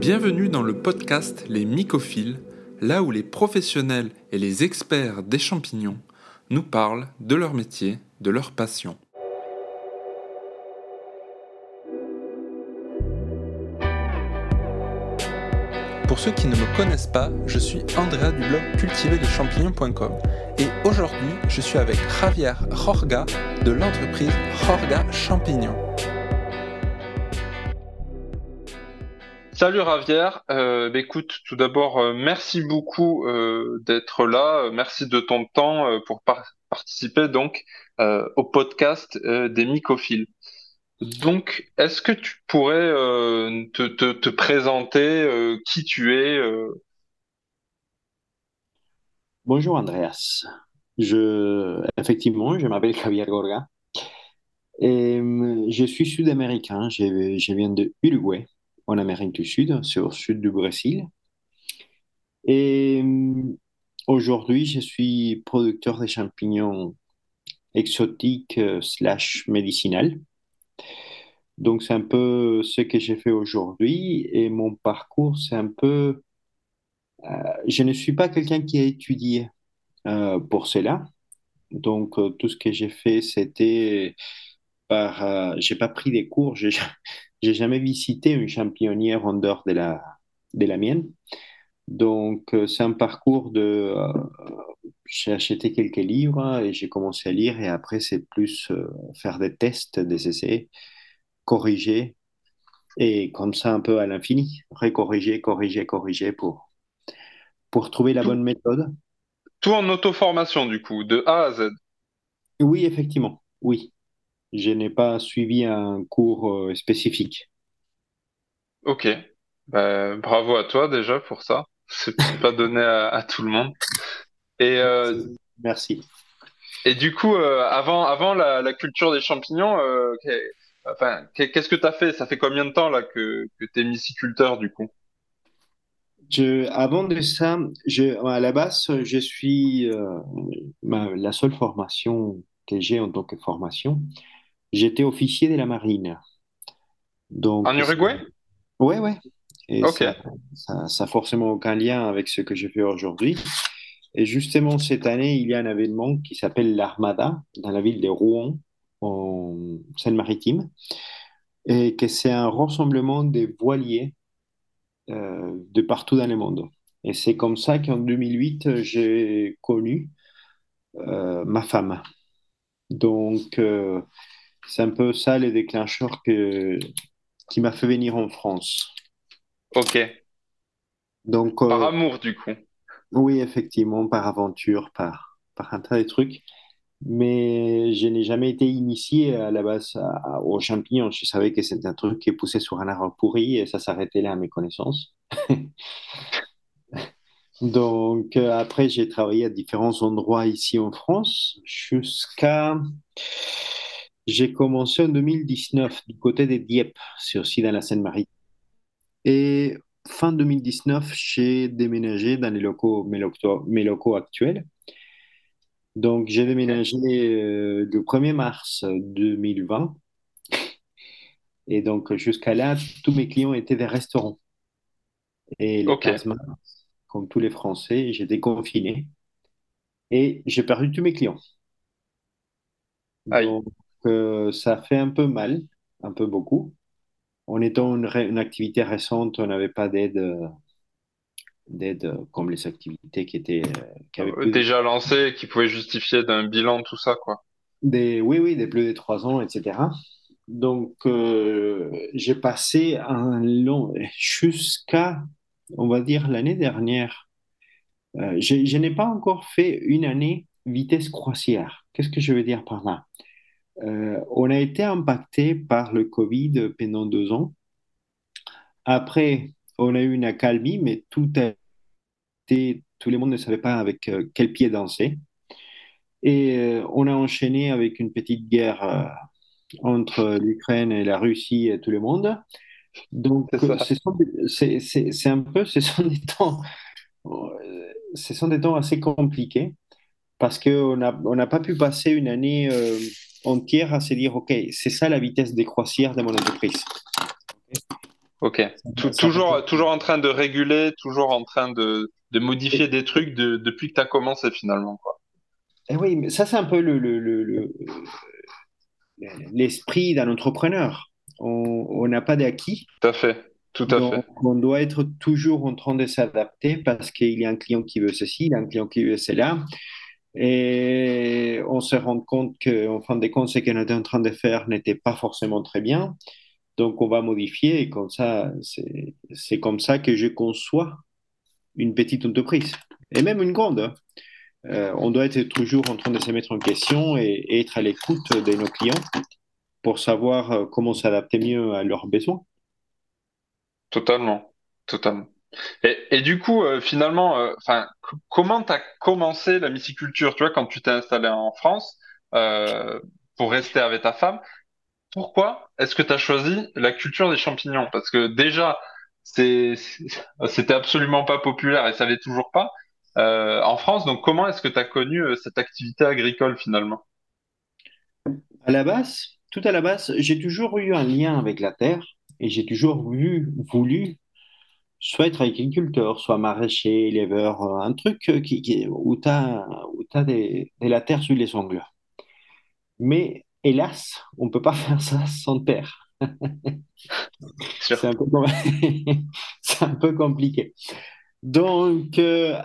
Bienvenue dans le podcast Les Mycophiles, là où les professionnels et les experts des champignons nous parlent de leur métier, de leur passion. Pour ceux qui ne me connaissent pas, je suis Andrea du blog cultiverleschampignons.com et aujourd'hui je suis avec Javier Jorga de l'entreprise Jorga Champignons. Salut Javier, euh, bah, écoute, tout d'abord euh, merci beaucoup euh, d'être là, merci de ton temps pour participer donc au podcast des mycophiles. Donc, est-ce que tu pourrais te, te, te, présenter qui tu es Bonjour Andreas. Je, effectivement, je m'appelle Javier Gorga je suis sud-américain. Je, viens de Uruguay en Amérique du Sud, c'est au sud du Brésil. Et euh, aujourd'hui, je suis producteur de champignons exotiques euh, slash médicinales. Donc, c'est un peu ce que j'ai fait aujourd'hui. Et mon parcours, c'est un peu... Euh, je ne suis pas quelqu'un qui a étudié pour cela. Donc, tout ce que j'ai fait, c'était par... j'ai pas pris des cours, j'ai j'ai jamais visité une championnière en dehors de la, de la mienne. Donc, euh, c'est un parcours de. Euh, j'ai acheté quelques livres et j'ai commencé à lire, et après, c'est plus euh, faire des tests, des essais, corriger, et comme ça, un peu à l'infini, recorriger, corriger, corriger pour, pour trouver la bonne méthode. Tout en auto-formation, du coup, de A à Z. Oui, effectivement, oui. Je n'ai pas suivi un cours euh, spécifique. Ok, bah, bravo à toi déjà pour ça. C'est pas donné à, tout le monde. Et euh, merci. Et du coup, euh, avant, avant la, culture des champignons, enfin, qu'est-ce que tu as fait? Ça fait combien de temps là que, que tu es myciculteur du coup? Je, avant de ça, je, à la base, je suis la seule formation que j'ai en tant que formation, J'étais officier de la marine. Donc, en Uruguay? Oui, oui. Et ça, ça, forcément aucun lien avec ce que je fais aujourd'hui. Et justement, cette année, il y a un événement qui s'appelle l'Armada, dans la ville de Rouen, en Seine-Maritime, et que c'est un rassemblement des voiliers euh, de partout dans le monde. Et c'est comme ça qu'en 2008, j'ai connu euh, ma femme. Donc, euh, c'est un peu ça les déclencheurs que, qui m'a fait venir en France. Ok. Donc, par amour, du coup. Oui, effectivement, par aventure, par, par un tas de trucs. Mais je n'ai jamais été initié à la base aux champignons. Je savais que c'était un truc qui poussait sur un arbre pourri et ça s'arrêtait là à mes connaissances. Donc, euh, après, j'ai travaillé à différents endroits ici en France jusqu'à j'ai commencé en 2019 du côté des Dieppe, c'est aussi dans la Seine-Maritime. Et fin 2019, j'ai déménagé dans les locaux, mes, locaux, mes locaux actuels. Donc, j'ai déménagé euh, le 1er mars 2020. Et donc, jusqu'à là, tous mes clients étaient des restaurants. Et le comme tous les Français, j'étais confiné. Et j'ai perdu tous mes clients. Donc, ça fait un peu mal, un peu beaucoup. En étant une, une activité récente, on n'avait pas d'aide d'aide comme les activités qui étaient qui avaient déjà lancées, qui pouvaient justifier d'un bilan, tout ça, quoi. Des, oui, oui, des plus de trois ans, etc. Donc, euh, j'ai passé un long, jusqu'à, on va dire, l'année dernière. Euh, je n'ai pas encore fait une année vitesse croisière. Qu'est-ce que je veux dire par là? Euh, on a été impacté par le Covid pendant deux ans. Après, on a eu une accalmie, mais tout a été, tout le monde ne savait pas avec euh, quel pied danser. Et euh, on a enchaîné avec une petite guerre entre l'Ukraine et la Russie et tout le monde. Donc, c'est un peu, ce sont des temps, ce sont des temps assez compliqués parce qu'on n'a on n'a pas pu passer une année entière à se dire, OK, c'est ça la vitesse de croisière de mon entreprise. Ok. toujours, toujours en train de réguler, toujours en train de, de modifier des trucs depuis que tu as commencé finalement. Quoi. Et eh oui, mais ça c'est un peu le, le, l'esprit d'un entrepreneur. On n'a pas d'acquis. Tout à fait. Tout à fait. On doit être toujours en train de s'adapter parce qu'il y a un client qui veut ceci, il y a un client qui veut cela. Et on se rend compte qu'en fin de compte, ce qu'on était en train de faire n'était pas forcément très bien. Donc, on va modifier et comme ça, c'est comme ça que je conçois une petite entreprise et même une grande. Hein. Euh, on doit être toujours en train de se mettre en question et, être à l'écoute de nos clients pour savoir euh, comment s'adapter mieux à leurs besoins. Totalement, totalement. Et, du coup, euh, finalement, comment tu as commencé la myciculture, tu vois, quand tu t'es installé en France pour rester avec ta femme pourquoi est-ce que tu as choisi la culture des champignons? Parce que déjà, c'était absolument pas populaire et ça l'est toujours pas euh, en France. Donc, comment est-ce que tu as connu euh, cette activité agricole finalement? À la base, tout à la base, j'ai toujours eu un lien avec la terre et j'ai toujours voulu soit être agriculteur, soit maraîcher, éleveur, euh, un truc où tu as, où de la terre sur les ongles. Mais hélas, on ne peut pas faire ça sans terre. c'est un, un, peu compliqué. Donc, euh,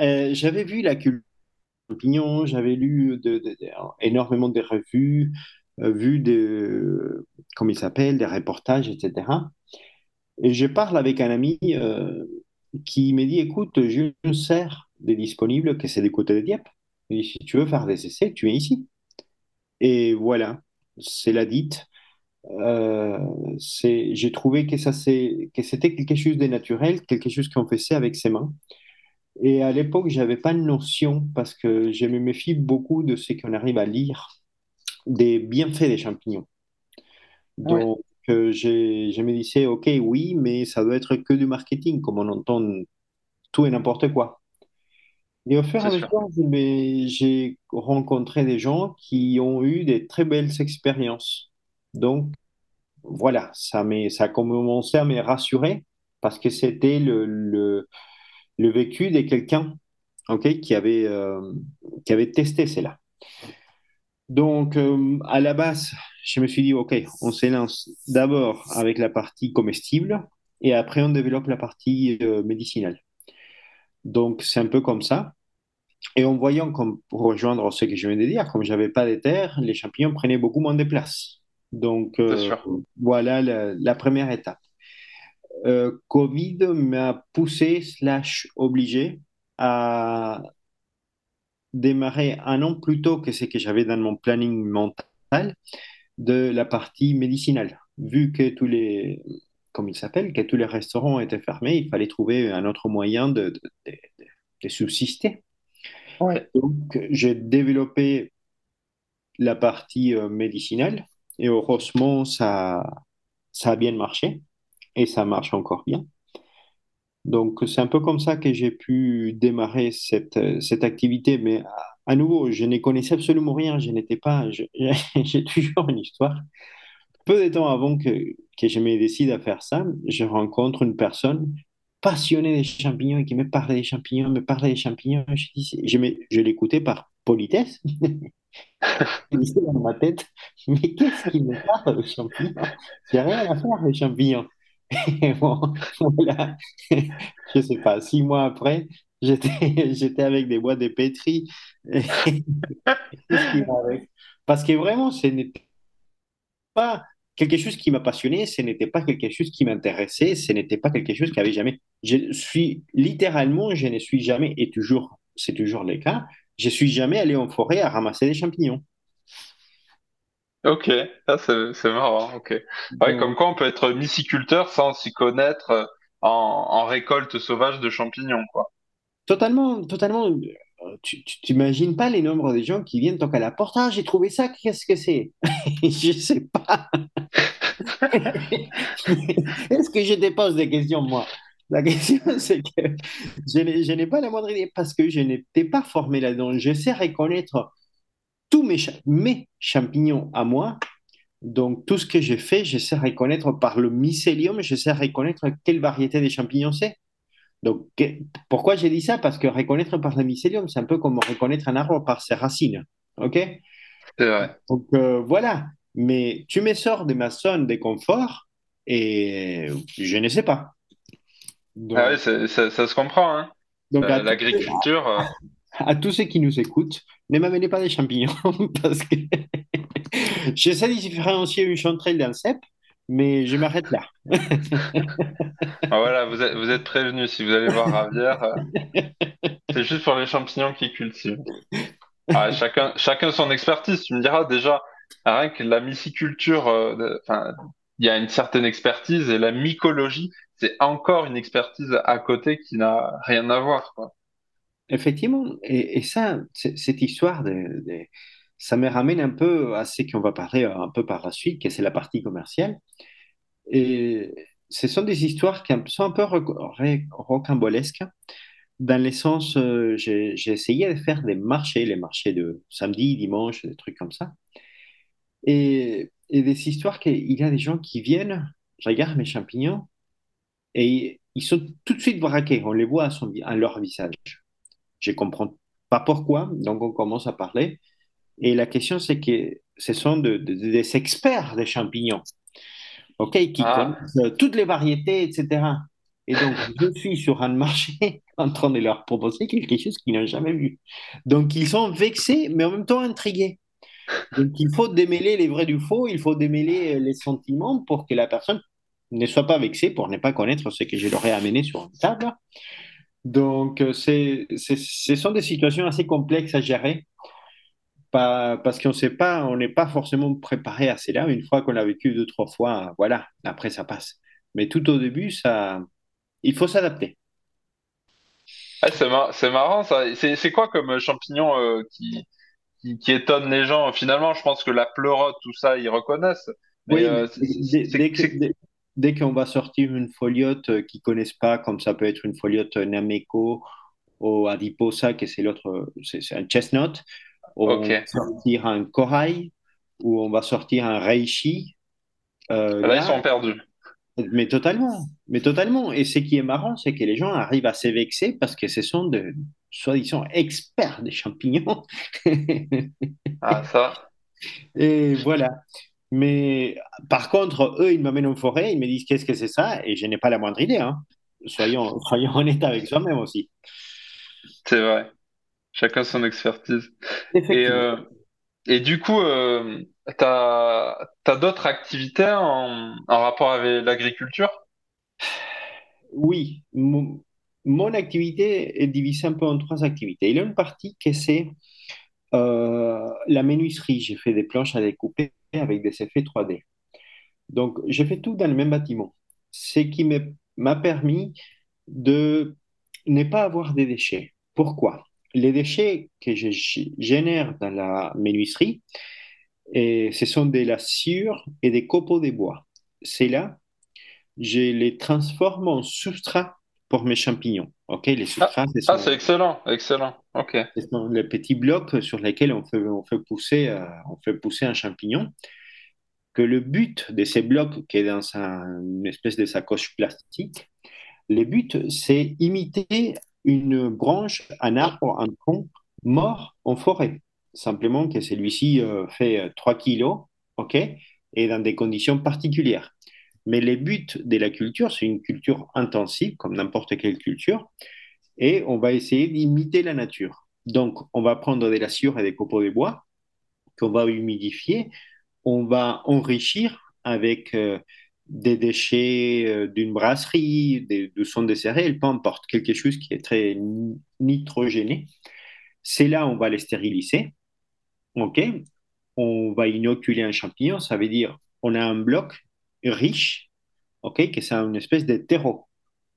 euh, j'avais vu la culture j'avais lu de, énormément de revues, euh, vu de, comment il s'appelle, des reportages, etc. Et je parle avec un ami qui me dit, écoute, j'ai une serre de disponible que c'est des côtés de Dieppe. Et si tu veux faire des essais, tu es ici. Et voilà, c'est la dite. Euh, j'ai trouvé que, ça, que c'était quelque chose de naturel, quelque chose qu'on faisait avec ses mains. Et à l'époque, je n'avais pas de notion parce que je me méfie beaucoup de ce qu'on arrive à lire des bienfaits des champignons. Donc, euh, je me disais, OK, oui, mais ça doit être que du marketing, comme on entend tout et n'importe quoi. Et au fur et à mesure, j'ai rencontré des gens qui ont eu des très belles expériences. Donc, voilà, ça, ça a commencé à me rassurer parce que c'était le, le, le, vécu de quelqu'un ok, qui, avait, euh, qui avait testé cela. Donc, euh, à la base, je me suis dit, OK, on s'élance d'abord avec la partie comestible et après on développe la partie euh, médicinale. Donc, c'est un peu comme ça. Et en voyant, comme pour rejoindre ce que je viens de dire, comme j'avais pas de terre, les champignons prenaient beaucoup moins de place. Donc, euh, voilà la, première étape. Euh, Covid m'a poussé, slash obligé, à démarrer un an plus tôt que ce que j'avais dans mon planning mental de la partie médicinale. Vu que tous les, comme il s'appelle, que tous les restaurants étaient fermés, il fallait trouver un autre moyen de, de subsister. Donc, j'ai développé la partie euh, médicinale et heureusement, ça, ça a bien marché et ça marche encore bien. Donc, c'est un peu comme ça que j'ai pu démarrer cette, cette activité. Mais à, nouveau, je ne connaissais absolument rien. Je n'étais pas. J'ai toujours une histoire. Peu de temps avant que, que je me décide à faire ça, je rencontre une personne passionné des champignons et qui me parlait des champignons, me parlait des champignons. Je, je, je l'écoutais par politesse. je disais dans ma tête, mais qu'est-ce qui me parle des champignons? J'ai rien à faire des champignons. Et bon, voilà, je sais pas, six mois après, j'étais, j'étais avec des bois de pétri. Parce que vraiment, ce n'était pas quelque chose qui m'a passionné, ce n'était pas quelque chose qui m'intéressait, ce n'était pas quelque chose qui avait jamais. Je suis littéralement, je ne suis jamais, et toujours, c'est toujours le cas, je suis jamais allé en forêt à ramasser des champignons. Ok, ah, c'est marrant. Ok. Ouais, comme quoi on peut être myciculteur sans s'y connaître euh, en, en, récolte sauvage de champignons, quoi. Totalement, totalement. Tu t'imagines pas les nombres de gens qui viennent toquer à la porte. Ah, j'ai trouvé ça, qu'est-ce que c'est? Je sais pas. Est-ce que je dépose des questions, moi? La question, c'est que je n'ai pas la moindre idée parce que je n'étais pas formé là-dedans. Je sais reconnaître tous mes, mes champignons à moi. Donc, tout ce que j'ai fait, j'essaie de reconnaître par le mycélium, j'essaie de reconnaître quelle variété de champignons c'est. Donc, pourquoi j'ai dit ça? Parce que reconnaître par le mycélium, c'est un peu comme reconnaître un arbre par ses racines. OK? C'est vrai. Donc, euh, voilà. Mais tu me sors de ma zone de confort et je ne sais pas. ah oui, ça, ça, se comprend. Hein. Donc, euh, l'agriculture. Euh. À, tous ceux qui nous écoutent, ne m'amenez pas des champignons parce que j'essaie de différencier une chanterelle d'un cep, mais je m'arrête là. ah, voilà, vous êtes, vous êtes prévenus si vous allez voir Ravière. Euh, c'est juste pour les champignons qu'ils cultivent. Ah, chacun, chacun son expertise. Tu me diras déjà, rien que la myciculture, il y a une certaine expertise et la mycologie, c'est encore une expertise à côté qui n'a rien à voir. Effectivement, et, ça, cette histoire, ça me ramène un peu à ce qu'on va parler un peu par la suite, que c'est la partie commerciale. Et ce sont des histoires qui sont un peu rocambolesques, dans le sens, euh, j'ai essayé de faire des marchés, les marchés de samedi, dimanche, des trucs comme ça. Et, et des histoires qu'il y a des gens qui viennent, regardent mes champignons, et ils sont tout de suite braqués. On les voit à, son, à leur visage. Je ne comprends pas pourquoi, donc on commence à parler. Et la question, c'est que ce sont des experts des champignons, ok, qui ah. connaissent toutes les variétés, etc. Et donc, je suis sur un marché en train de leur proposer quelque chose qu'ils n'ont jamais vu. Donc, ils sont vexés, mais en même temps intrigués. Donc, il faut démêler les vrais du faux, il faut démêler les sentiments pour que la personne ne sois pas vexé pour ne pas connaître ce que je leur ai amené sur une table. Donc, euh, c'est, ce sont des situations assez complexes à gérer pas, parce qu'on sait pas, on n'est pas forcément préparé à cela. Une fois qu'on l'a vécu deux, trois fois, voilà, après ça passe. Mais tout au début, ça, il faut s'adapter. c'est, marrant ça. C'est, quoi comme champignon euh, qui, qui, étonne les gens Finalement, je pense que la pleurote, tout ça, ils reconnaissent. oui, euh, dès, dès qu'on va sortir une foliote euh, qu'ils connaissent pas, comme ça peut être une foliote Nameco ou Adiposa, que c'est l'autre, c'est un chestnut, on va sortir un corail ou on va sortir un reishi. Euh, là, ils sont perdus. Mais totalement, mais totalement. Et ce qui est marrant, c'est que les gens arrivent à s'évexer parce que ce sont de soi-disant experts des champignons. ah, ça. Et voilà. Mais par contre, eux, ils m'amènent en forêt, ils me disent qu'est-ce que c'est ça, et je n'ai pas la moindre idée. Hein. Soyons, soyons honnêtes avec soi-même aussi. C'est vrai. Chacun son expertise. Et, euh, et du coup, euh, tu as, d'autres activités en, en, rapport avec l'agriculture? Oui. Mon, activité est divisée un peu en trois activités. Il y a une partie qui c'est euh, la menuiserie. J'ai fait des planches à découper avec des effets 3D. Donc, j'ai fait tout dans le même bâtiment, ce qui m'a permis de ne pas avoir des déchets. Pourquoi? Les déchets que je génère dans la menuiserie, et ce sont des lassures et des copeaux de bois. C'est là, je les transforme en substrat pour mes champignons. Ok, les substrats, ah, c'est excellent, excellent. Ok. Ce sont les petits blocs sur lesquels on fait, on fait, pousser, euh, on fait pousser un champignon. Que le but de ces blocs, qui est dans une espèce de sacoche plastique, le but, c'est imiter une branche, un arbre, un tronc mort en forêt. Simplement que celui-ci euh, fait 3 kilos, ok, et dans des conditions particulières. Mais les buts de la culture, c'est une culture intensive, comme n'importe quelle culture, et on va essayer d'imiter la nature. Donc, on va prendre des lassures et des copeaux de bois qu'on va humidifier, on va enrichir avec euh, des déchets euh, d'une brasserie, des, de son de céréales, peu importe, quelque chose qui est très nitrogéné. C'est là on va les stériliser. OK On va inoculer un champignon, ça veut dire on a un bloc riche, ok, que c'est une espèce de terreau.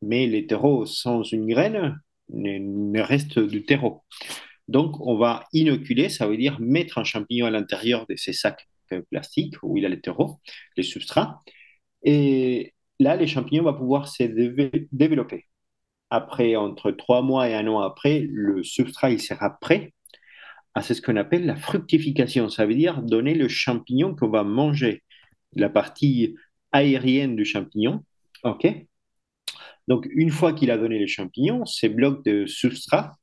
Mais les terreaux sans une graine ne, restent du terreau. Donc, on va inoculer, ça veut dire mettre un champignon à l'intérieur de ces sacs plastiques où il a les terreaux, les substrats. Et là, les champignons vont pouvoir se développer. Après, entre trois mois et un an après, le substrat il sera prêt à ce qu'on appelle la fructification. Ça veut dire donner le champignon qu'on va manger, la partie aérienne du champignon. OK Donc, une fois qu'il a donné le champignon, ces blocs de substrat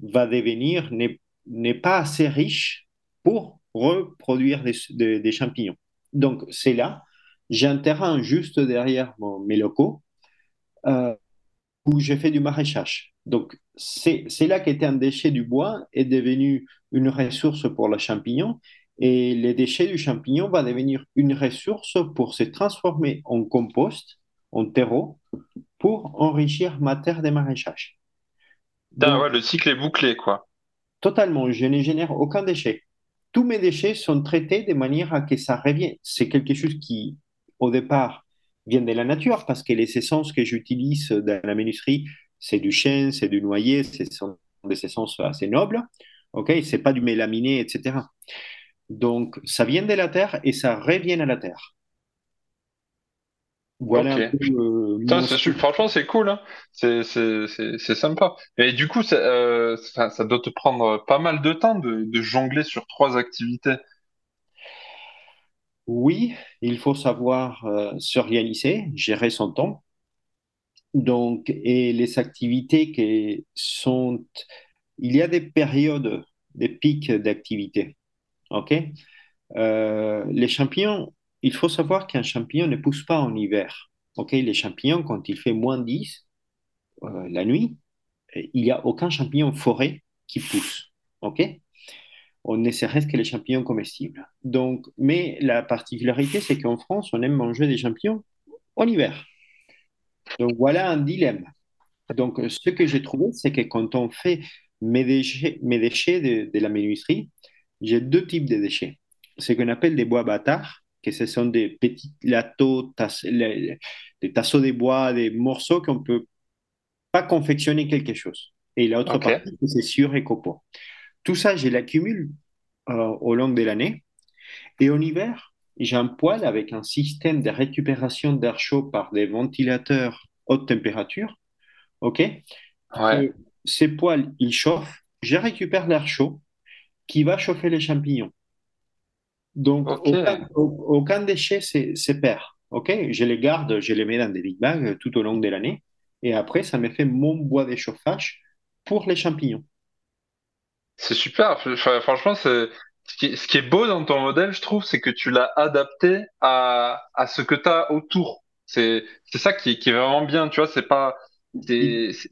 va devenir, n'est pas assez riche pour reproduire des, des, champignons. Donc, c'est là, j'ai un terrain juste derrière mes locaux euh, où j'ai fait du maraîchage. Donc, c'est là qu'était un déchet du bois est devenu une ressource pour le champignon et les déchets du champignon vont devenir une ressource pour se transformer en compost, en terreau, pour enrichir ma terre de maraîchage. ouais, le cycle est bouclé, quoi. Totalement, je ne génère aucun déchet. Tous mes déchets sont traités de manière à que ça revienne. C'est quelque chose qui, au départ, vient de la nature parce que les essences que j'utilise dans la menuiserie, c'est du chêne, c'est du noyer, ce sont des essences assez nobles. Ok, c'est pas du mélaminé, etc. Donc, ça vient de la terre et ça revient à la terre. Voilà euh, franchement, c'est cool. Hein. C'est sympa. Et du coup, euh, ça, ça, doit te prendre pas mal de temps de, de jongler sur trois activités. Oui, il faut savoir euh, s'organiser, gérer son temps. Donc, et les activités qui sont, il y a des périodes, des pics d'activité. OK? Euh, les champignons, il faut savoir qu'un champignon ne pousse pas en hiver. OK? Les champignons, quand il fait moins 10 euh, la nuit, il n'y a aucun champignon forêt qui pousse. OK? On ne serait-ce que les champignons comestibles. Donc, mais la particularité, c'est qu'en France, on aime manger des champignons en hiver. Donc voilà un dilemme. Donc, ce que j'ai trouvé, c'est que quand on fait mes déchets, mes déchets de, la menuiserie, j'ai deux types de déchets. Ce qu'on appelle des bois bâtards, que ce sont des petits latos, des tasseaux de bois, des morceaux qu'on ne peut pas confectionner quelque chose. Et l'autre partie, c'est sur et copeaux. Tout ça, je l'accumule euh, au long de l'année. Et en hiver, j'ai un poêle avec un système de récupération d'air chaud par des ventilateurs haute température. OK? Ouais. Ces poêles, ils chauffent. Je récupère l'air chaud qui va chauffer les champignons. Donc, aucun, déchet se perd. OK? Je les garde, je les mets dans des big bags tout au long de l'année. Et après, ça me fait mon bois de chauffage pour les champignons. C'est super. Franchement, c'est ce qui, est, ce qui est beau dans ton modèle, je trouve, c'est que tu l'as adapté à, à ce que tu as autour. C'est ça qui, qui est vraiment bien, tu vois, c'est pas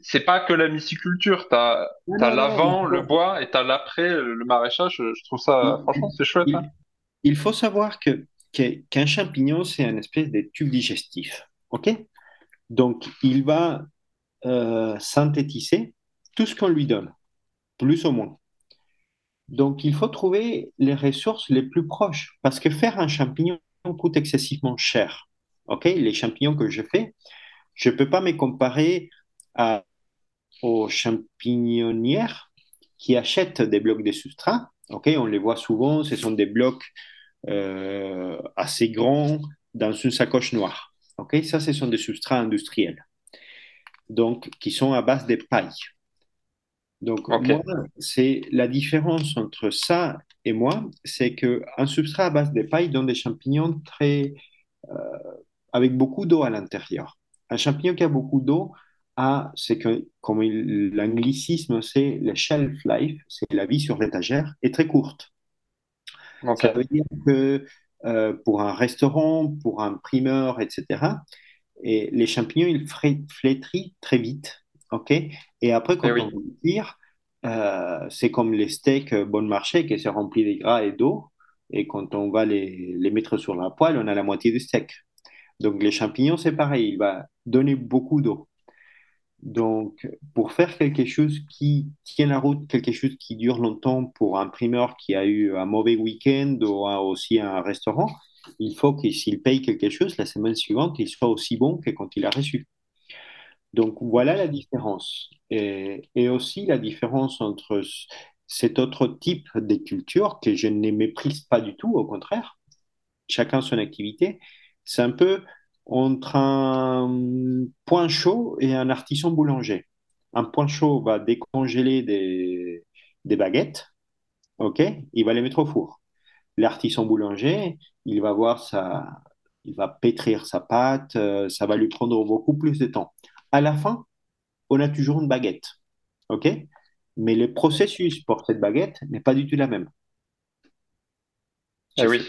c'est pas que la myciculture, tu as, l'avant, le bois et tu as l'après, le maraîchage, je trouve ça franchement c'est chouette. Hein. Il, faut savoir que qu'un champignon, c'est un espèce de tube digestif. OK? Donc, il va euh, synthétiser tout ce qu'on lui donne, plus ou moins. Donc, il faut trouver les ressources les plus proches parce que faire un champignon coûte excessivement cher. OK? Les champignons que je fais, je ne peux pas me comparer à, aux champignonnières qui achètent des blocs de substrat. OK? On les voit souvent, ce sont des blocs euh, assez grands dans une sacoche noire. OK? Ça, ce sont des substrats industriels. Donc, qui sont à base de paille. Donc, c'est la différence entre ça et moi, c'est qu'un substrat à base de paille donne des champignons très, euh, avec beaucoup d'eau à l'intérieur. Un champignon qui a beaucoup d'eau a, c'est que, comme l'anglicisme, c'est le shelf life, c'est la vie sur l'étagère, est très courte. Ça veut dire que euh, pour un restaurant, pour un primeur, etc., et les champignons, ils flétrissent très vite. OK Et après, quand eh on tire, euh, c'est comme les steaks bon marché qui se remplit de gras et d'eau. Et quand on va les, les, mettre sur la poêle, on a la moitié du steak. Donc les champignons, c'est pareil, il va donner beaucoup d'eau. Donc pour faire quelque chose qui tient la route, quelque chose qui dure longtemps pour un primeur qui a eu un mauvais week-end ou aussi un restaurant, il faut que s'il paye quelque chose, la semaine suivante, il soit aussi bon que quand il a reçu. Donc voilà la différence. Et, aussi la différence entre cet autre type de culture que je ne méprise pas du tout, au contraire, chacun son activité, c'est un peu entre un point chaud et un artisan boulanger. Un point chaud va décongeler des, baguettes OK? Il va les mettre au four. L'artisan boulanger, il va voir ça, il va pétrir sa pâte, euh, ça va lui prendre beaucoup plus de temps. À la fin, on a toujours une baguette. OK? Mais le processus pour cette baguette n'est pas du tout la même. Eh oui,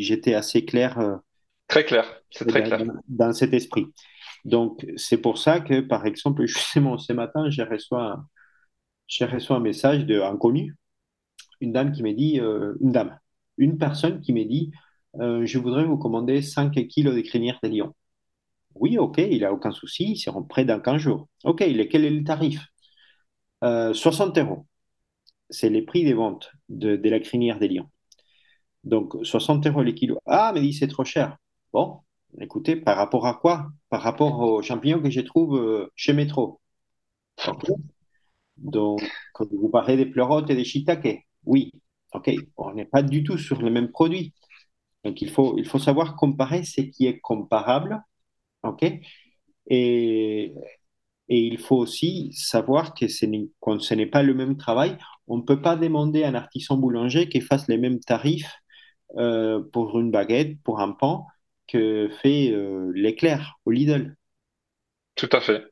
J'étais assez clair euh, très clair, c'est très clair. dans, cet esprit. Donc, c'est pour ça que, par exemple, justement, ce matin, j'ai reçu un, j'ai reçu un message d'un inconnu, une dame qui m'a dit, euh, une dame, une personne qui m'a dit, euh, je voudrais vous commander 5 kilos de crinière de lion. Oui, ok, il n'a aucun souci, ils seront prêts dans 15 jours. Ok, quel est le tarif? Euh, 60 euros. C'est les prix des ventes de, la crinière des lions. Donc, 60 euros les kilos. Ah, mais dit, c'est trop cher. Bon, écoutez, par rapport à quoi? Par rapport aux champignons que je trouve euh, chez Métro. Donc, quand vous parlez des pleurotes et des shiitake, oui, ok, on n'est pas du tout sur le même produit. Donc, il faut savoir comparer ce qui est comparable, ok? Et, et il faut aussi savoir que ce n'est, quand ce n'est pas le même travail, on ne peut pas demander à un artisan boulanger qu'il fasse les mêmes tarifs euh, pour une baguette, pour un pain, que fait euh, l'éclair au Lidl. Tout à fait.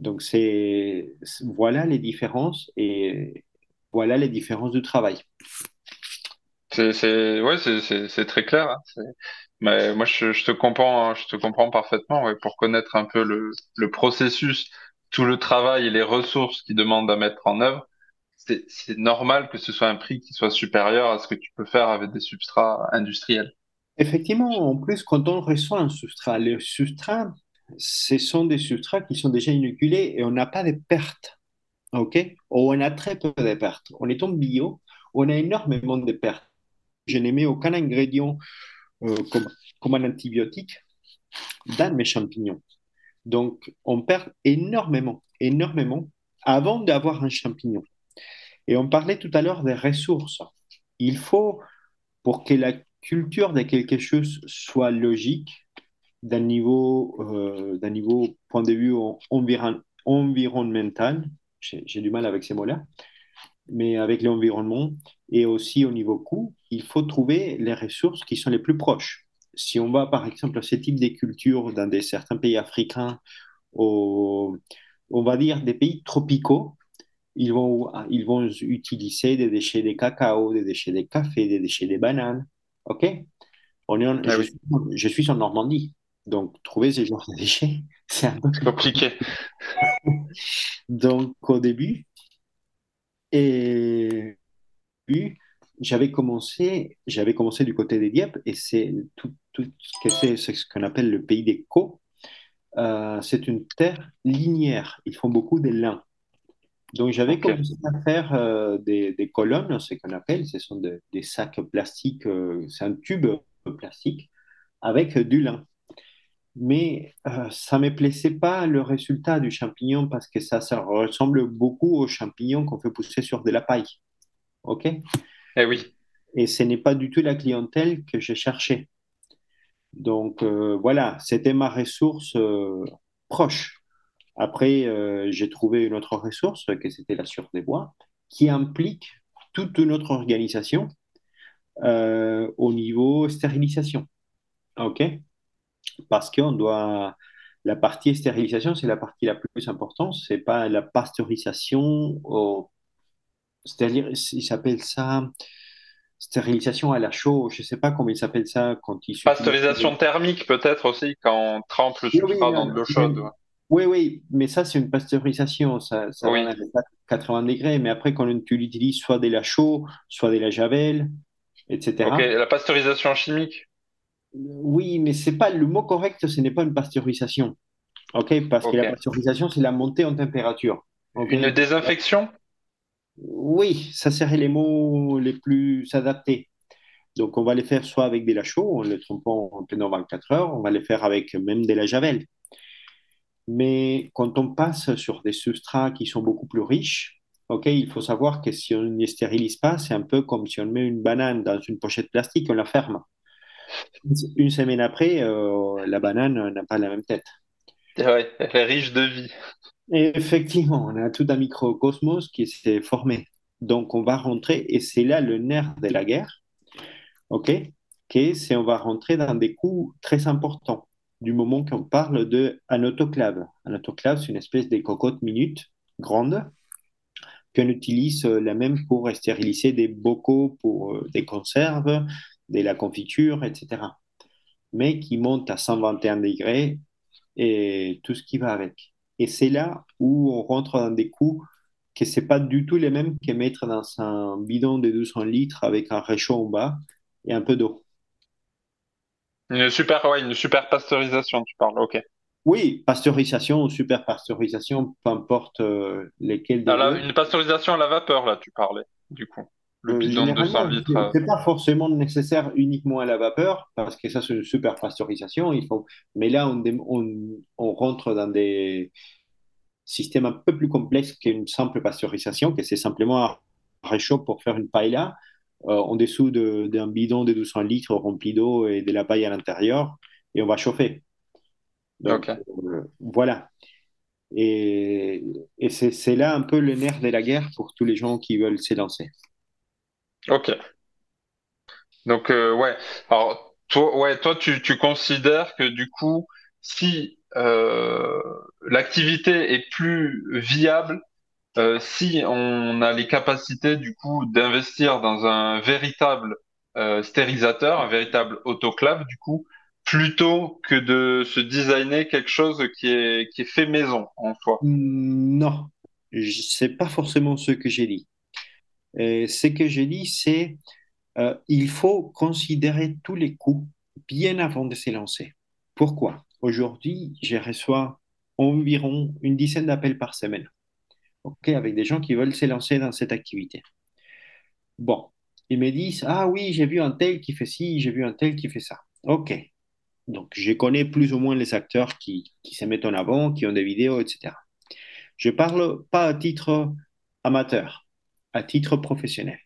Donc, c'est, voilà les différences et voilà les différences du travail. C'est, c'est, ouais, très clair. hein. Moi, je, te comprends, hein, je te comprends parfaitement. Pour connaître un peu le, le processus, tout le travail et les ressources qu'ils demandent à mettre en œuvre, c'est, normal que ce soit un prix qui soit supérieur à ce que tu peux faire avec des substrats industriels. Effectivement, en plus, quand on reçoit un substrat, les substrats, ce sont des substrats qui sont déjà inoculés et on n'a pas de pertes. OK? Ou on a très peu de pertes. En étant bio, on a énormément de pertes. Je n'ai mis aucun ingrédient euh, comme, comme un antibiotique dans mes champignons. Donc, on perd énormément, énormément avant d'avoir un champignon. Et on parlait tout à l'heure des ressources. Il faut, pour que la culture de quelque chose soit logique, d'un niveau, euh, d'un niveau point de vue environ- environnemental, j'ai j'ai du mal avec ces mots-là, mais avec l'environnement et aussi au niveau coût, il faut trouver les ressources qui sont les plus proches. Si on va par exemple à ce type de culture dans des, certains pays africains, au- on va dire des pays tropicaux, ils vont, ils vont utiliser des déchets de cacao, des déchets de café, des déchets de bananes. OK? On est en- Ah je oui, je suis en Normandie, donc trouver ce genre de déchets, c'est un peu c'est compliqué. Donc, au début, et puis, j'avais commencé, j'avais commencé du côté des Dieppe, et c'est tout, tout ce qu'on appelle le pays des Caux. Euh, c'est une terre linéaire. Ils font beaucoup de lin. Donc, j'avais commencé à faire euh, des, des colonnes, ce qu'on appelle, ce sont de- des sacs plastiques, euh, c'est un tube plastique avec du lin. Mais euh, ça ne me plaisait pas le résultat du champignon parce que ça, ça ressemble beaucoup aux champignons qu'on fait pousser sur de la paille. OK? Eh oui, Et ce n'est pas du tout la clientèle que je cherchais. Donc euh, voilà, c'était ma ressource euh, proche. Après, j'ai trouvé une autre ressource, que c'était la sueur des bois, qui implique toute une autre organisation au niveau stérilisation. OK? Parce qu'on doit. La partie stérilisation, c'est la partie la plus importante. C'est pas la pasteurisation. au- C'est-à-dire, ils s'appellent ça stérilisation à la chaux. Je sais pas comment ils s'appellent ça quand ils pasteurisation thermique peut-être aussi quand on trempe le oui, non, dans de l'eau chaude. ouais. oui, oui, mais ça, c'est une pasteurisation. Ça, ça va Oui, à 80 degrés. Mais après, quand tu l'utilises soit de la chaux, soit de la javel, etc. La pasteurisation chimique, Oui, mais c'est pas le mot correct, ce n'est pas une pasteurisation. OK? Parce que la pasteurisation, c'est la montée en température. Une désinfection? Oui, ça serait les mots les plus adaptés. Donc, on va les faire soit avec de la chaux, en les trompant pendant 24 heures, on va les faire avec même de la javel. Mais quand on passe sur des substrats qui sont beaucoup plus riches, ok, il faut savoir que si on ne les stérilise pas, c'est un peu comme si on met une banane dans une pochette plastique, on la ferme. Une semaine après, euh, la banane n'a pas la même tête. Ouais, elle est riche de vie. Et effectivement, on a tout un microcosmos qui s'est formé. Donc, on va rentrer, et c'est là le nerf de la guerre, OK Que c'est on va rentrer dans des coûts très importants du moment qu'on parle d'un autoclave. Un autoclave, c'est une espèce de cocotte minute grande qu'on utilise euh, la même pour stériliser des bocaux pour euh, des conserves, de la confiture, etc. Mais qui monte à 121 degrés et tout ce qui va avec. Et c'est là où on rentre dans des coûts que c'est pas du tout les mêmes que mettre dans un bidon de 200 litres avec un réchaud en bas et un peu d'eau. Une super, ouais, une super pasteurisation, tu parles, ok. Oui, pasteurisation ou super pasteurisation, peu importe euh, lesquels Ah, là, une pasteurisation à la vapeur, là, tu parlais, du coup. Le Euh, bidon de 200 généralement, litres. euh, c'est pas forcément nécessaire uniquement à la vapeur, parce que ça, c'est une super pasteurisation. Il faut... Mais là, on, dé- on, on rentre dans des systèmes un peu plus complexes qu'une simple pasteurisation, que c'est simplement un réchaud pour faire une paella euh, en dessous de- d'un bidon de 200 litres rempli d'eau et de la paille à l'intérieur, et on va chauffer. Donc, euh, voilà. Et, et c'est c'est là un peu le nerf de la guerre pour tous les gens qui veulent s'élancer. Ok. Donc, euh, ouais. Alors, toi, ouais, toi, tu, tu considères que du coup, si euh, l'activité est plus viable, euh, si on a les capacités du coup d'investir dans un véritable euh, stérilisateur, un véritable autoclave, du coup, plutôt que de se designer quelque chose qui est qui est fait maison en soi? Non, je- c'est pas forcément ce que j'ai dit. Euh, ce que j'ai dit, c'est euh, il faut considérer tous les coûts bien avant de s'élancer. Pourquoi? Aujourd'hui, je reçois environ une dizaine d'appels par semaine, avec des gens qui veulent s'élancer dans cette activité. Bon, ils me disent, ah oui, j'ai vu un tel qui fait ci, j'ai vu un tel qui fait ça. Ok, donc je connais plus ou moins les acteurs qui, qui se mettent en avant, qui ont des vidéos, etc. Je parle pas à titre amateur, à titre professionnel.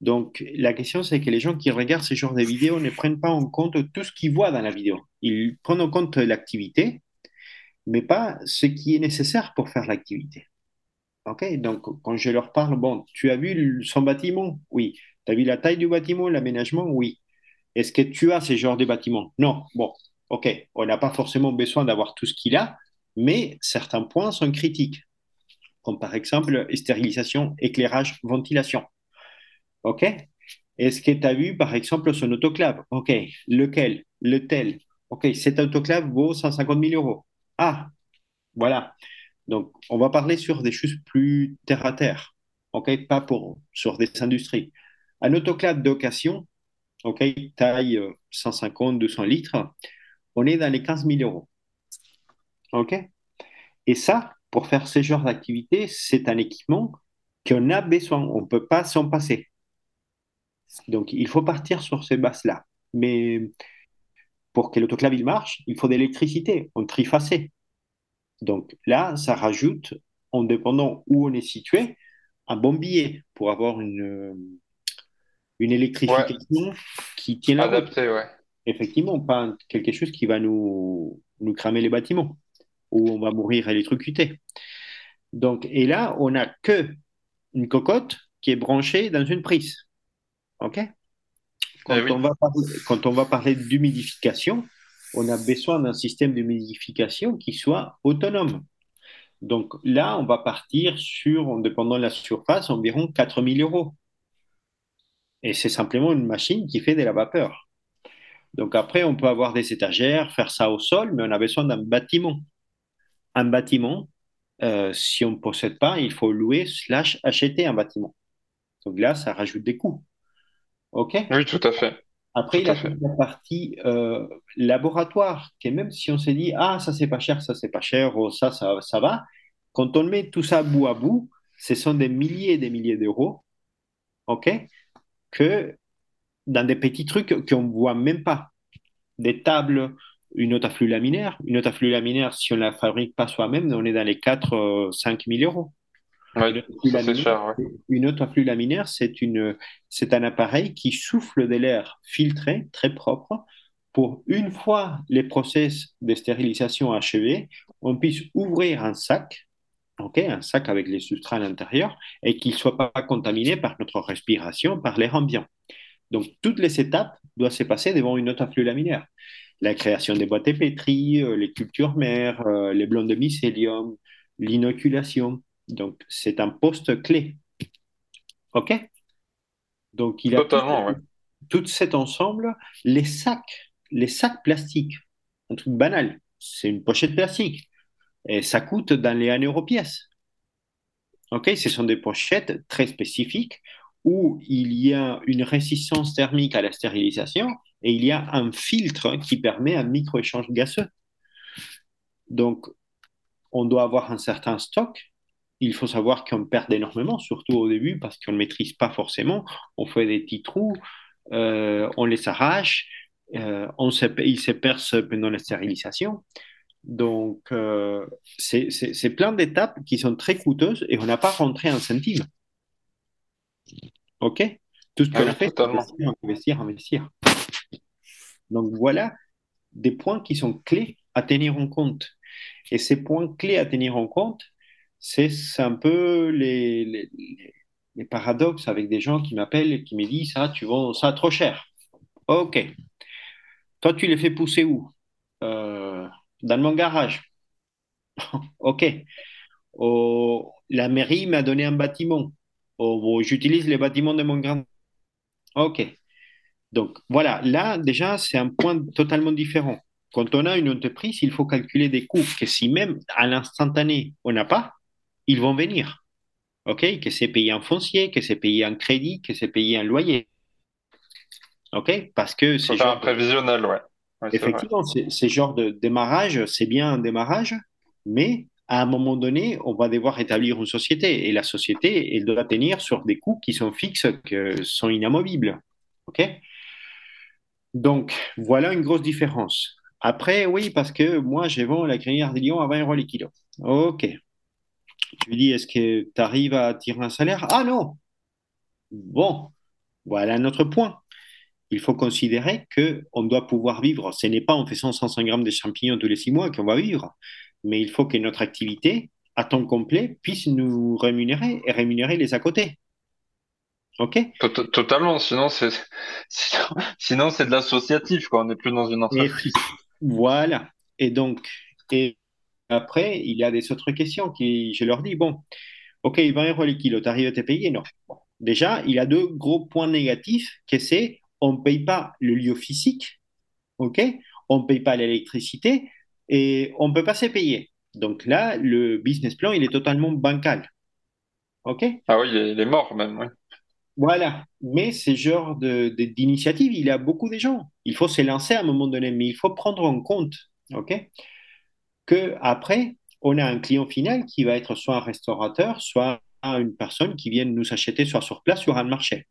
Donc, la question, c'est que les gens qui regardent ce genre de vidéos ne prennent pas en compte tout ce qu'ils voient dans la vidéo. Ils prennent en compte l'activité, mais pas ce qui est nécessaire pour faire l'activité. OK? Donc, quand je leur parle, bon, tu as vu son bâtiment? Oui. Tu as vu la taille du bâtiment, l'aménagement? Oui. Est-ce que tu as ce genre de bâtiment? Non. Bon, OK. On n'a pas forcément besoin d'avoir tout ce qu'il a, mais certains points sont critiques, comme par exemple stérilisation, éclairage, ventilation. OK? Est-ce que tu as vu, par exemple, son autoclave? OK. Lequel? Lequel? OK. Cet autoclave vaut 150 000 euros. Ah, voilà. Donc, on va parler sur des choses plus terre à terre. OK? Pas pour, sur des industries. Un autoclave d'occasion, OK, taille euh, 150, 200 litres, on est dans les 15 000 euros. OK? Et ça, pour faire ce genre d'activité, c'est un équipement qu'on a besoin. On ne peut pas s'en passer. Donc, il faut partir sur ces bases-là. Mais pour que l'autoclave il marche, il faut de l'électricité en trifacé. Donc là, ça rajoute, en dépendant où on est situé, un bon billet pour avoir une, une Ouais, électrification qui tient la route. adapté, ouais. Effectivement, pas quelque chose qui va nous, nous cramer les bâtiments, où on va mourir électrocuté. Donc, et là, on n'a que une cocotte qui est branchée dans une prise. OK? Eh Quand oui. on va parler, quand on va parler d'humidification, on a besoin d'un système d'humidification qui soit autonome. Donc là, on va partir sur, en dépendant de la surface, environ 4000 euros. Et c'est simplement une machine qui fait de la vapeur. Donc après, on peut avoir des étagères, faire ça au sol, mais on a besoin d'un bâtiment. Un bâtiment, euh, si on ne possède pas, il faut louer slash acheter un bâtiment. Donc là, ça rajoute des coûts. OK? Oui, tout à fait. Après, il y a la partie euh, laboratoire, qui est même si on s'est dit, ah, ça c'est pas cher, ça c'est pas cher, ou ça, ça, ça va, quand on met tout ça bout à bout, ce sont des milliers et des milliers d'euros, OK, que dans des petits trucs qu'on ne voit même pas. Des tables, une autre afflux laminaire, une autre afflux laminaire, si on ne la fabrique pas soi-même, on est dans les 4 euh, 5 000 euros. Oui, Une autre afflux cher, ouais. une autre afflux laminaire, c'est une, c'est un appareil qui souffle de l'air filtré, très propre, pour une fois les process de stérilisation achevés, on puisse ouvrir un sac ok, un sac avec les substrats à l'intérieur, et qu'il ne soit pas contaminé par notre respiration, par l'air ambiant. Donc, toutes les étapes doivent se passer devant une note flux laminaire. La création des boîtes pétries, euh, les cultures mères, euh, les blancs de mycélium, l'inoculation. Donc, c'est un poste clé. OK? Donc, il a Totalement, tout, cet ensemble. Les sacs, les sacs plastiques, un truc banal, c'est une pochette plastique. Et ça coûte dans les 1 euro pièce. OK? Ce sont des pochettes très spécifiques où il y a une résistance thermique à la stérilisation et il y a un filtre qui permet un micro-échange gazeux. Donc, on doit avoir un certain stock. Il faut savoir qu'on perd énormément, surtout au début, parce qu'on ne maîtrise pas forcément. On fait des petits trous, euh, on les arrache, euh, on se, ils se percent pendant la stérilisation. Donc, euh, c'est plein d'étapes qui sont très coûteuses et on n'a pas rentré un centime. OK? Tout ce qu'on ah a fait, c'est investir, investir, investir. Donc, voilà des points qui sont clés à tenir en compte. Et ces points clés à tenir en compte, c'est un peu les, paradoxes avec des gens qui m'appellent et qui me disent Ah, tu vends ça trop cher. OK. Toi, tu les fais pousser où? Euh, Dans mon garage. OK. La mairie m'a donné un bâtiment. Oh, j'utilise les bâtiments de mon grand. OK. Donc voilà, là déjà, c'est un point totalement différent. Quand on a une entreprise, il faut calculer des coûts que si même à l'instantané, on n'a pas, ils vont venir. OK? Que c'est payé en foncier, que c'est payé en crédit, que c'est payé en loyer. OK? Parce que c'est. un prévisionnel, ouais. Effectivement, c'est genre de démarrage, c'est bien un démarrage, mais à un moment donné, on va devoir établir une société. Et la société, elle doit tenir sur des coûts qui sont fixes, qui sont inamovibles. OK? Donc, voilà une grosse différence. Après, oui, parce que moi, je vends la crinière de Lyon à 20 euros les kilos. OK. Tu dis, est-ce que tu arrives à tirer un salaire? Ah non Bon, voilà notre point. Il faut considérer qu'on doit pouvoir vivre. Ce n'est pas en faisant 105 grammes de champignons tous les six mois qu'on va vivre mais il faut que notre activité à temps complet puisse nous rémunérer et rémunérer les à côté. OK Totalement, sinon c'est sinon, c'est de l'associatif, quoi. On n'est plus dans une entreprise. voilà. Et donc, et après, il y a des autres questions qui, je leur dis, bon, OK, 20 euros les kilos, t'arrives à te payer? Non. Déjà, il y a deux gros points négatifs, que c'est on ne paye pas le lieu physique, OK? On ne paye pas l'électricité, et on ne peut pas se payer. Donc là, le business plan, il est totalement bancal. OK? Ah oui, il est mort même, oui. Voilà. Mais ce genre d'initiative, il y a beaucoup de gens. Il faut se lancer à un moment donné, mais il faut prendre en compte, OK Que après, on a un client final qui va être soit un restaurateur, soit une personne qui vient nous acheter soit sur place, sur un marché.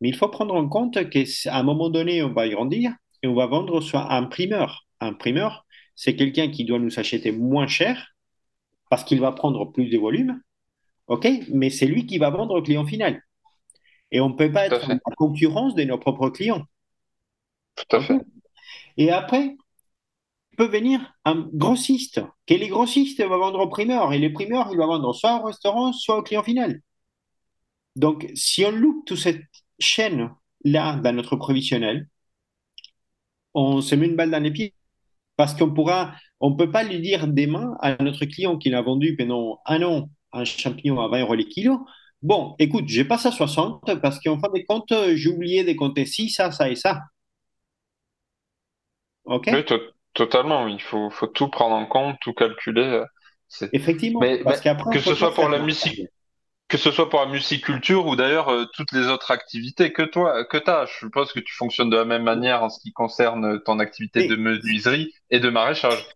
Mais il faut prendre en compte qu'à un moment donné, on va grandir et on va vendre soit un primeur. Un primeur, c'est quelqu'un qui doit nous acheter moins cher parce qu'il va prendre plus de volume, ok Mais c'est lui qui va vendre au client final. Et on ne peut pas être en concurrence de nos propres clients. Tout à fait. Et après, peut venir un grossiste, qui les grossistes va vendre au primeur, et les primeurs, il va vendre soit au restaurant, soit au client final. Donc, si on loupe toute cette chaîne-là dans notre provisionnel, on se met une balle dans les pieds. Parce qu'on pourra, on peut pas lui dire demain à notre client qui l'a vendu pendant un an un champignon à 20 euros les kilos. Bon, écoute, j'ai pas ça 60 parce qu'en fin de compte, j'ai oublié de compter ci, ça, ça et ça. OK? Oui, totalement. Il faut, faut tout prendre en compte, tout calculer. Effectivement. Mais, parce qu'après, que ce soit pour la musique, que ce soit pour la musiculture ou d'ailleurs euh, toutes les autres activités que toi, que tu as. Je suppose que tu fonctionnes de la même manière en ce qui concerne ton activité de menuiserie et de maraîchage.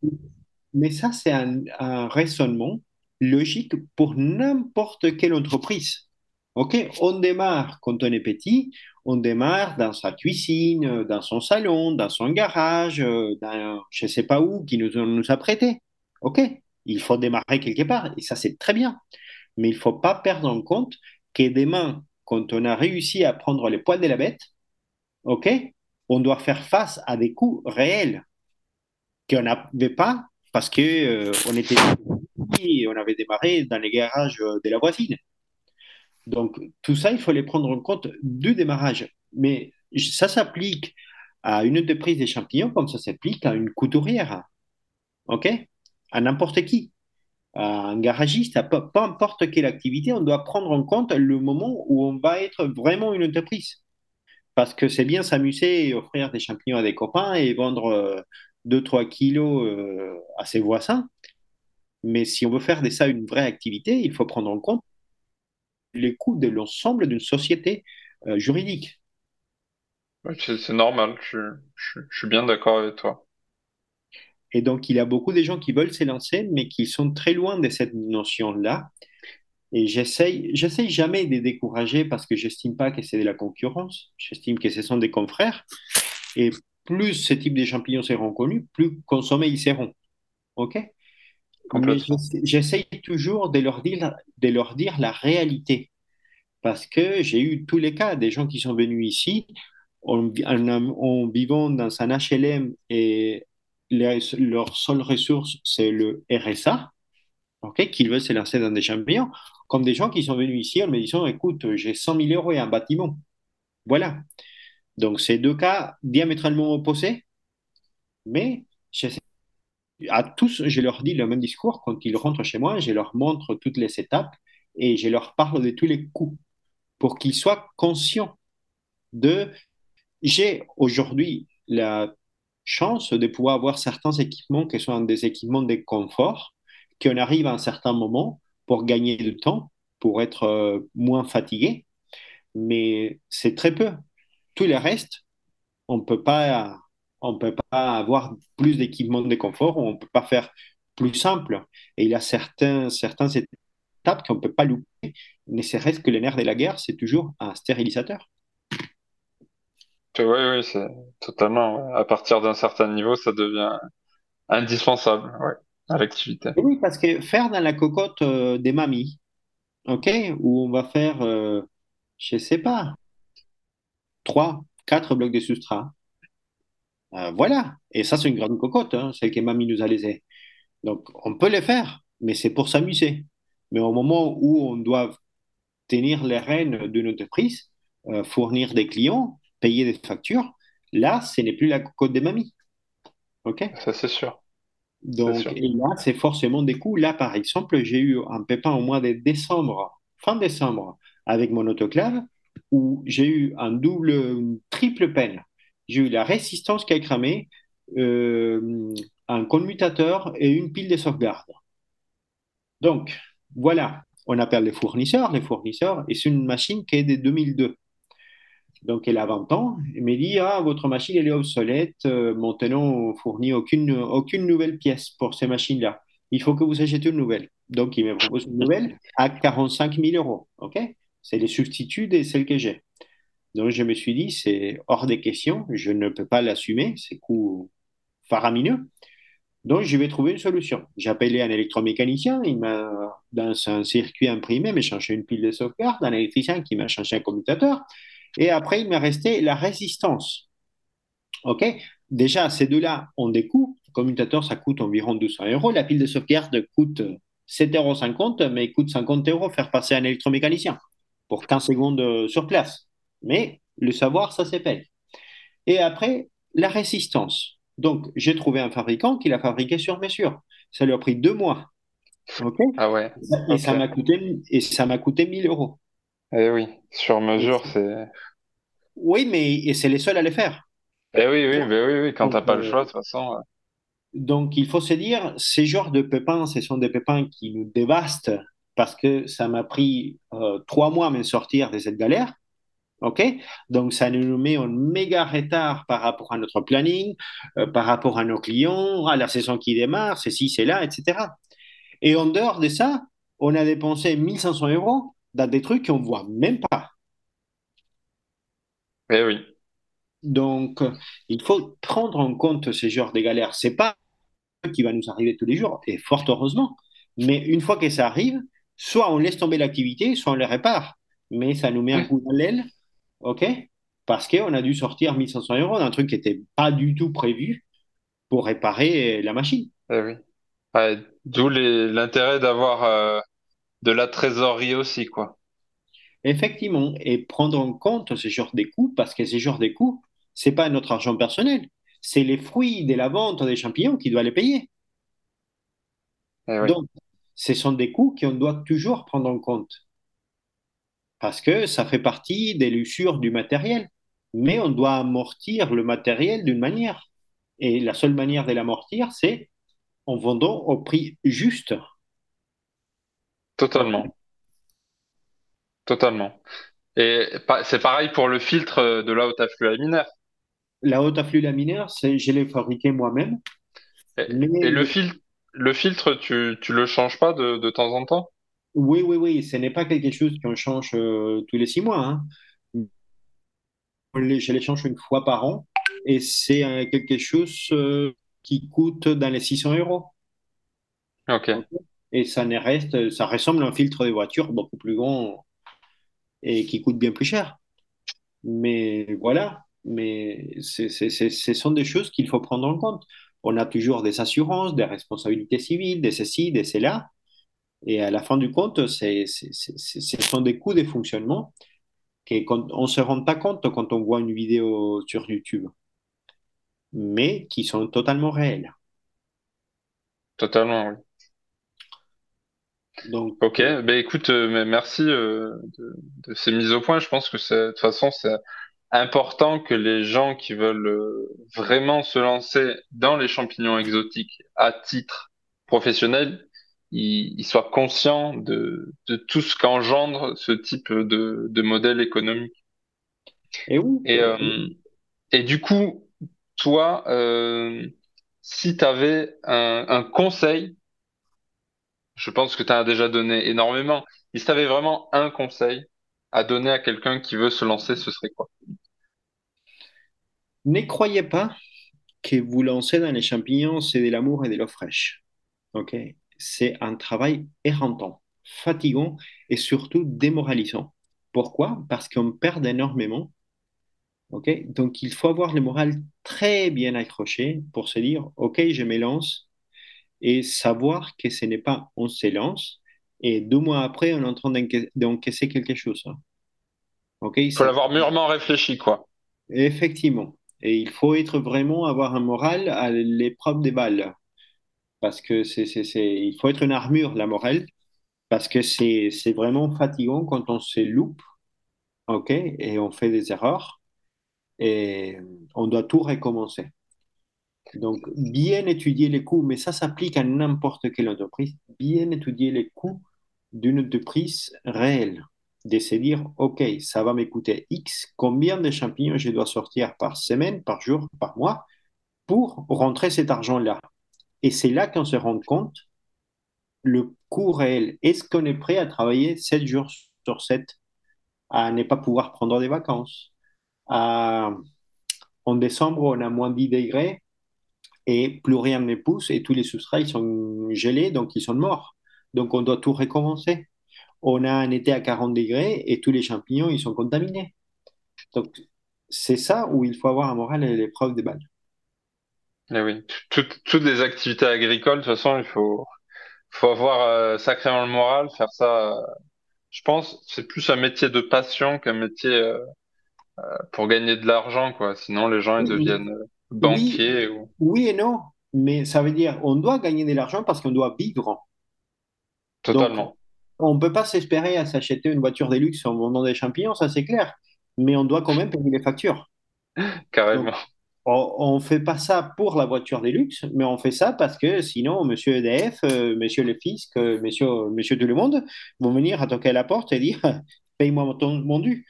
Mais ça, c'est un, raisonnement logique pour n'importe quelle entreprise. On démarre quand on est petit, on démarre dans sa cuisine, dans son salon, dans son garage, je ne sais pas où, qui nous, a prêté. OK Il faut démarrer quelque part et ça, c'est très bien. Mais il ne faut pas perdre en compte que demain, quand on a réussi à prendre les poils de la bête, on doit faire face à des coûts réels qu'on n'avait pas parce qu'on euh, on était et on avait démarré dans les garages de la voisine. Donc, tout ça, il faut les prendre en compte du démarrage. Mais ça s'applique à une entreprise des champignons comme ça s'applique à une couturière. OK? À n'importe qui. À un garagiste, à peu, importe quelle activité, on doit prendre en compte le moment où on va être vraiment une entreprise. Parce que c'est bien s'amuser et offrir des champignons à des copains et vendre 2-3 euh, kilos euh, à ses voisins. Mais si on veut faire de ça une vraie activité, il faut prendre en compte les coûts de l'ensemble d'une société euh, juridique. c'est normal, je, suis bien d'accord avec toi. Et donc, il y a beaucoup de gens qui veulent s'élancer, mais qui sont très loin de cette notion-là. Et j'essaye, j'essaye jamais de les décourager parce que j'estime pas que c'est de la concurrence. J'estime que ce sont des confrères. Et plus ce type de champignons seront connus, plus consommés ils seront. OK? J'essaye toujours de leur, dire, de leur dire la réalité. Parce que j'ai eu tous les cas, des gens qui sont venus ici en, vivant dans un HLM et leur seule ressource, c'est le RSA, ok, qu'ils veulent se lancer dans des champignons, comme des gens qui sont venus ici en me disant, écoute, j'ai 100 000 euros et un bâtiment. Voilà. Donc, c'est deux cas diamétralement opposés, mais à tous, je leur dis le même discours quand ils rentrent chez moi, je leur montre toutes les étapes et je leur parle de tous les coûts pour qu'ils soient conscients de j'ai aujourd'hui la chance de pouvoir avoir certains équipements qui sont des équipements de confort, qu'on arrive à un certain moment pour gagner du temps, pour être euh, moins fatigué, mais c'est très peu. Tout le reste, on ne peut pas on peut pas avoir plus d'équipements de confort, on ne peut pas faire plus simple. Et il y a certains, certains étapes qu'on ne peut pas louper, ne serait-ce que les nerfs de la guerre, c'est toujours un stérilisateur. Oui, oui, c'est totalement. À partir d'un certain niveau, ça devient indispensable ouais, à l'activité. Oui, parce que faire dans la cocotte euh, des mamies, ok, où on va faire, euh, je ne sais pas, trois, quatre blocs de substrat, euh, voilà. Et ça, c'est une grande cocotte, hein, celle que mamie nous a laissée. Donc, on peut les faire, mais c'est pour s'amuser. Mais au moment où on doit tenir les rênes d'une entreprise, euh, fournir des clients, payer des factures, là, ce n'est plus la cocotte de mamie. OK? Ça, c'est sûr. Donc, et là, c'est forcément des coûts. Là, par exemple, j'ai eu un pépin au mois de décembre, fin décembre, avec mon autoclave, où j'ai eu un double, une triple peine j'ai eu la résistance qui a cramé, euh, un commutateur et une pile de sauvegarde. Donc, voilà, on appelle les fournisseurs. Les fournisseurs, et c'est une machine qui est de 2002. Donc, elle a 20 ans. Il me dit Ah, votre machine, elle est obsolète. Euh, maintenant, on fournit aucune, aucune nouvelle pièce pour ces machines-là. Il faut que vous achetiez une nouvelle. Donc, il me propose une nouvelle à 45 000 euros. OK? C'est les substituts de celles que j'ai. Donc, je me suis dit, c'est hors des questions, je ne peux pas l'assumer, c'est coût faramineux. Donc, je vais trouver une solution. J'ai appelé un électromécanicien, il m'a, dans un circuit imprimé, m'a changé une pile de sauvegarde, un électricien qui m'a changé un commutateur, et après, il m'a resté la résistance. OK? Déjà, ces deux-là ont des coûts. Le commutateur, ça coûte environ 200 euros. La pile de sauvegarde coûte 7,50 euros, mais coûte 50 euros faire passer un électromécanicien pour 15 secondes sur place. Mais le savoir, ça s'épelle. Et après, la résistance. Donc, j'ai trouvé un fabricant qui l'a fabriqué sur mesure. Ça lui a pris deux mois. ah ouais. Et, ça m'a coûté, et ça m'a coûté 1000 euros. Eh oui, sur mesure, c'est. Oui, mais c'est les seuls à le faire. Eh oui, oui, mais oui, oui, quand tu n'as pas le euh, choix, de toute façon. Donc, il faut se dire, ces genres de pépins, ce sont des pépins qui nous dévastent parce que ça m'a pris euh, trois mois à me sortir de cette galère. OK? Donc, ça nous met en méga retard par rapport à notre planning, euh, par rapport à nos clients, à la saison qui démarre, ceci, c'est là, etc. Et en dehors de ça, on a dépensé 1500 euros dans des trucs qu'on ne voit même pas. Eh oui. Donc, il faut prendre en compte ces genres de galères. Ce n'est pas qui va nous arriver tous les jours, et fort heureusement. Mais une fois que ça arrive, soit on laisse tomber l'activité, soit on le répare. Mais ça nous met un coup dans l'aile OK? Parce qu'on a dû sortir 1500 euros d'un truc qui n'était pas du tout prévu pour réparer la machine. Eh oui. Ouais, d'où les- l'intérêt d'avoir euh, de la trésorerie aussi, quoi. Effectivement, et prendre en compte ce genre de coûts, parce que ce genre de coûts, c'est pas notre argent personnel, c'est les fruits de la vente des champignons qui doivent les payer. Eh oui, Donc, ce sont des coûts qu'on doit toujours prendre en compte, parce que ça fait partie des l'usure du matériel. Mais on doit amortir le matériel d'une manière. Et la seule manière de l'amortir, c'est en vendant au prix juste. Totalement, totalement. Et c'est pareil pour le filtre de la haute affluent laminaire. La haute afflux laminaire, je l'ai fabriqué moi-même, Et, mais et le filtre, le filtre, tu, tu le changes pas de, de temps en temps? Oui, oui, oui, ce n'est pas quelque chose qu'on change euh, tous les six mois. hein. Je les change une fois par an et c'est euh, quelque chose euh, qui coûte dans les 600 euros. Ok, Et ça ne reste, ça ressemble à un filtre de voiture beaucoup plus grand et qui coûte bien plus cher. Mais voilà, mais ce sont des choses qu'il faut prendre en compte. On a toujours des assurances, des responsabilités civiles, des ceci, des cela. Et à la fin du compte, c'est, c'est- c'est- c'est- ce sont des coûts de fonctionnement qu'on on ne se rend pas compte quand on voit une vidéo sur YouTube, mais qui sont totalement réels. totalement, oui. Donc, Ok, ben écoute, euh, merci euh, de, de ces mises au point. Je pense que c'est, de toute façon, c'est important que les gens qui veulent euh, vraiment se lancer dans les champignons exotiques à titre professionnel, ils, ils soient conscients de, de tout ce qu'engendre ce type de, de modèle économique. et Et, euh, et du coup, toi, euh, si tu avais un, un conseil, je pense que tu as déjà donné énormément, mais si tu avais vraiment un conseil à donner à quelqu'un qui veut se lancer, ce serait quoi? Ne croyez pas que vous lancer dans les champignons, c'est de l'amour et de l'eau fraîche. Ok? C'est un travail éreintant, fatigant et surtout démoralisant. Pourquoi? Parce qu'on perd énormément. Ok? Donc, il faut avoir le moral très bien accroché pour se dire, OK, je me lance et savoir que ce n'est pas on se lance et deux mois après, on est en train d'enca- d'encaisser quelque chose. hein. OK? Faut Ça, l'avoir mûrement réfléchi, quoi. effectivement. Et il faut être vraiment avoir un moral à l'épreuve des balles parce que c'est, il faut être une armure, la morale, parce que c'est, c'est vraiment fatigant quand on se loupe, OK? Et on fait des erreurs et on doit tout recommencer. Donc, bien étudier les coûts, mais ça s'applique à n'importe quelle entreprise, bien étudier les coûts d'une entreprise réelle, de se dire, OK, ça va me coûter X, combien de champignons je dois sortir par semaine, par jour, par mois, pour rentrer cet argent-là. Et c'est là qu'on se rend compte le coût réel. Est-ce qu'on est prêt à travailler 7 jours sur 7, à ne pas pouvoir prendre des vacances? En décembre, on a moins 10 degrés et plus rien ne pousse et tous les substrats ils sont gelés, donc ils sont morts. Donc on doit tout recommencer. On a un été à 40 degrés et tous les champignons ils sont contaminés. Donc c'est ça où il faut avoir un moral et l'épreuve des balles. Eh oui, toutes, toutes les activités agricoles, de toute façon, il faut, faut avoir euh, sacrément le moral, faire ça. euh, je pense, c'est plus un métier de passion qu'un métier euh, pour gagner de l'argent, quoi. Sinon, les gens, ils deviennent Oui, banquiers ou oui et non, mais ça veut dire on doit gagner de l'argent parce qu'on doit vivre. Donc totalement, on ne peut pas s'espérer à s'acheter une voiture de luxe en vendant des champignons, ça c'est clair. Mais on doit quand même payer les factures. Donc carrément. On ne fait pas ça pour la voiture des luxe, mais on fait ça parce que sinon, monsieur EDF, euh, monsieur le fisc, euh, monsieur, monsieur tout le monde vont venir à toquer à la porte et dire paye-moi mon, mon dû.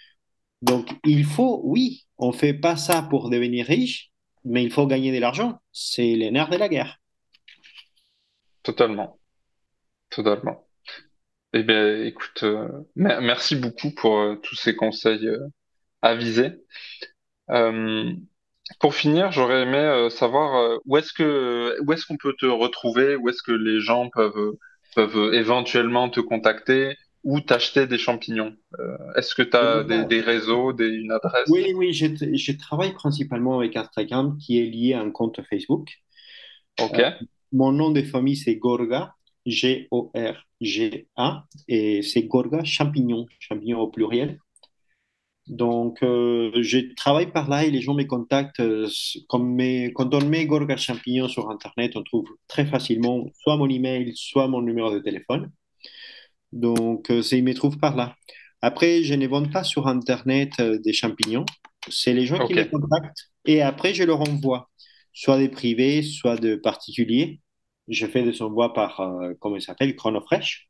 Donc, il faut, oui, on ne fait pas ça pour devenir riche, mais il faut gagner de l'argent. C'est les nerfs de la guerre. Totalement, totalement. Eh bien, écoute, euh, mer- merci beaucoup pour euh, tous ces conseils euh, avisés. Euh, pour finir, j'aurais aimé euh, savoir euh, où est-ce que où est-ce qu'on peut te retrouver, où est-ce que les gens peuvent peuvent éventuellement te contacter ou t'acheter des champignons? Euh, est-ce que tu as des, des réseaux, des, une adresse? Oui, oui, je, je travaille principalement avec Instagram qui est lié à un compte Facebook. Ok, Euh, mon nom de famille, c'est Gorga, G-O-R-G-A, et c'est Gorga champignon, champignon au pluriel. Donc, euh, je travaille par là et les gens me contactent. euh, comme mes- quand on met Gorga champignon sur Internet, on trouve très facilement soit mon email, soit mon numéro de téléphone. Donc, euh, ils me trouvent par là. Après, je ne vends pas sur Internet euh, des champignons. C'est les gens qui me contactent et après, je leur envoie soit des privés, soit de particuliers. Je fais des envois par, euh, comment il s'appelle, Chronofresh.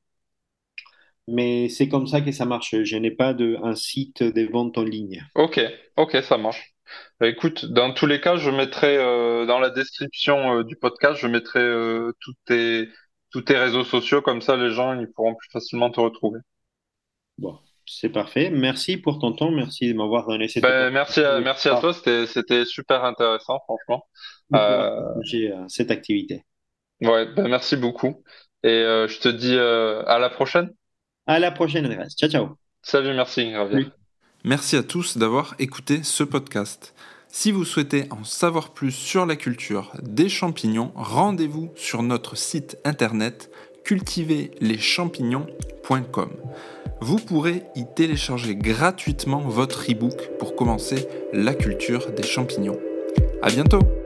Mais c'est comme ça que ça marche. Je n'ai pas de, un site de vente en ligne. Ok, ok, ça marche. Bah, écoute, dans tous les cas, je mettrai euh, dans la description euh, du podcast, je mettrai tous tes, tous tes réseaux sociaux, comme ça les gens ils pourront plus facilement te retrouver. Bon, c'est parfait. Merci pour ton temps. Merci de m'avoir donné cette Ben, merci à, merci à toi, c'était, super intéressant, franchement. euh, cette activité. Ouais, ben, merci beaucoup. Et euh, je te dis euh, à la prochaine. À la prochaine, Andreas. Ciao, ciao. Salut, merci, Javier. Merci à tous d'avoir écouté ce podcast. Si vous souhaitez en savoir plus sur la culture des champignons, rendez-vous sur notre site internet cultiverleschampignons.com. Vous pourrez y télécharger gratuitement votre e-book pour commencer la culture des champignons. À bientôt!